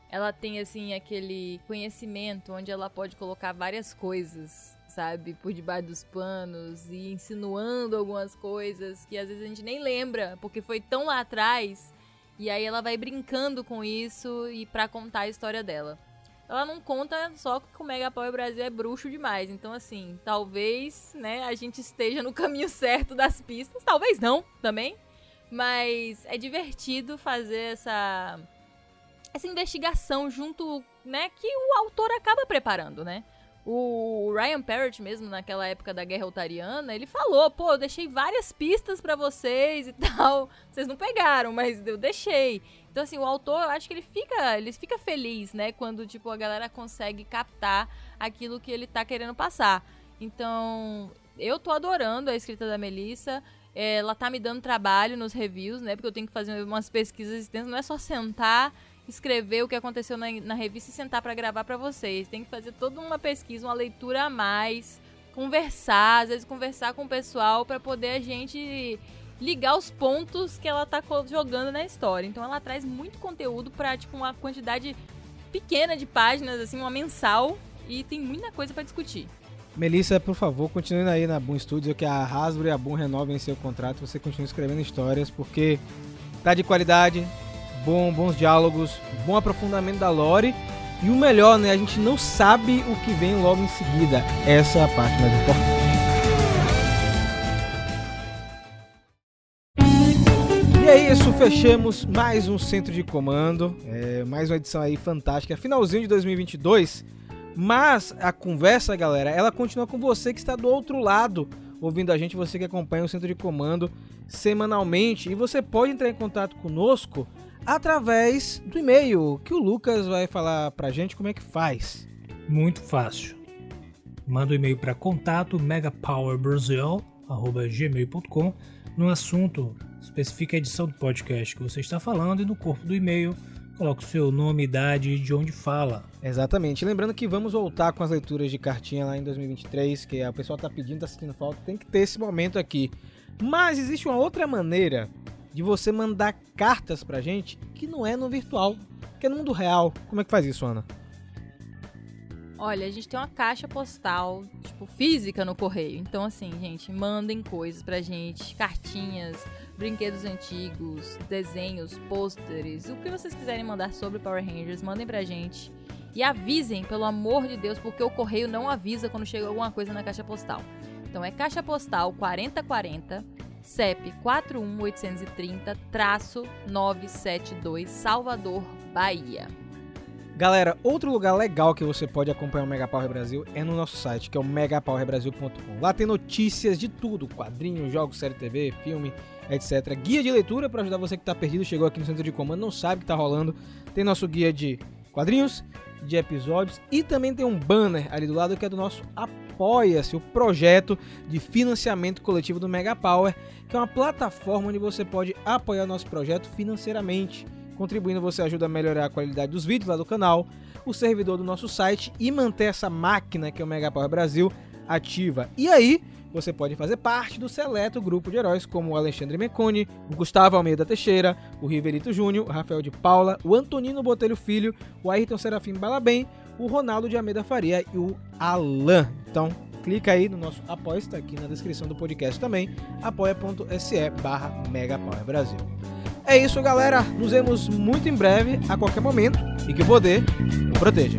Ela tem, assim, aquele conhecimento onde ela pode colocar várias coisas, sabe, por debaixo dos panos e insinuando algumas coisas que às vezes a gente nem lembra, porque foi tão lá atrás. E aí ela vai brincando com isso e pra contar a história dela ela não conta só que o Mega Power Brasil é bruxo demais. Então, assim, talvez, né, a gente esteja no [laughs] caminho certo das pistas. Talvez não, também. Mas é divertido fazer essa essa investigação junto, né, que o autor acaba preparando, né? O Ryan Parrott mesmo, naquela época da Guerra Altariana, ele falou, pô, eu deixei várias pistas pra vocês e [laughs] tal. Vocês não pegaram, mas eu deixei. Então, assim, o autor, eu acho que ele fica, ele fica feliz, né? Quando, tipo, a galera consegue captar aquilo que ele tá querendo passar. Então, eu tô adorando a escrita da Melissa. Ela tá me dando trabalho nos reviews, né? Porque eu tenho que fazer umas pesquisas extensas. Não é só sentar, escrever o que aconteceu na, na revista e sentar pra gravar pra vocês. Tem que fazer toda uma pesquisa, uma leitura a mais. Conversar, às vezes conversar com o pessoal pra poder a gente ligar os pontos que ela tá jogando na história. Então ela traz muito conteúdo pra, tipo, uma quantidade pequena de páginas, assim, uma mensal. E tem muita coisa pra discutir. Melissa, por favor, continue aí na Boom Studios, que a Hasbro e a Boom renovem seu contrato. Você continue escrevendo histórias, porque tá de qualidade, bom, bons diálogos, bom aprofundamento da lore. E o melhor, né? A gente não sabe o que vem logo em seguida. Essa é a parte mais importante. Fechamos mais um centro de comando, é, mais uma edição aí fantástica, finalzinho de 2022. Mas a conversa, galera, ela continua com você que está do outro lado, ouvindo a gente, você que acompanha o centro de comando semanalmente. E você pode entrar em contato conosco através do e-mail, que o Lucas vai falar pra gente como é que faz. Muito fácil. Manda um e-mail para contato megapowerbrasil@gmail.com no assunto especifica a edição do podcast que você está falando e no corpo do e-mail coloque o seu nome, idade e de onde fala. Exatamente. Lembrando que vamos voltar com as leituras de cartinha lá em 2023, que o pessoal tá pedindo, tá sentindo falta, tem que ter esse momento aqui. Mas existe uma outra maneira de você mandar cartas pra gente que não é no virtual, que é no mundo real. Como é que faz isso, Ana? Olha, a gente tem uma caixa postal, tipo, física no correio. Então, assim, gente, mandem coisas pra gente, cartinhas, brinquedos antigos, desenhos, pôsteres, o que vocês quiserem mandar sobre Power Rangers, mandem pra gente. E avisem, pelo amor de Deus, porque o correio não avisa quando chega alguma coisa na caixa postal. Então é caixa postal 4040, CEP 41830-972, Salvador, Bahia. Galera, outro lugar legal que você pode acompanhar o Mega Power Brasil é no nosso site, que é o megapowerbrasil.com. Lá tem notícias de tudo, quadrinhos, jogos, série TV, filme, etc. Guia de leitura para ajudar você que está perdido, chegou aqui no centro de comando, não sabe o que está rolando. Tem nosso guia de quadrinhos, de episódios e também tem um banner ali do lado que é do nosso Apoia-se, o projeto de financiamento coletivo do Mega Power, que é uma plataforma onde você pode apoiar o nosso projeto financeiramente. Contribuindo, você ajuda a melhorar a qualidade dos vídeos lá do canal, o servidor do nosso site e manter essa máquina que é o Mega Power Brasil ativa. E aí, você pode fazer parte do seleto grupo de heróis como o Alexandre Menconi, o Gustavo Almeida Teixeira, o Riverito Júnior, o Rafael de Paula, o Antonino Botelho Filho, o Ayrton Serafim Balabem, o Ronaldo de Almeida Faria e o Alan. Então, clica aí no nosso apoio, está aqui na descrição do podcast também, apoia.se barra Brasil. É isso, galera. Nos vemos muito em breve, a qualquer momento, e que o poder o proteja.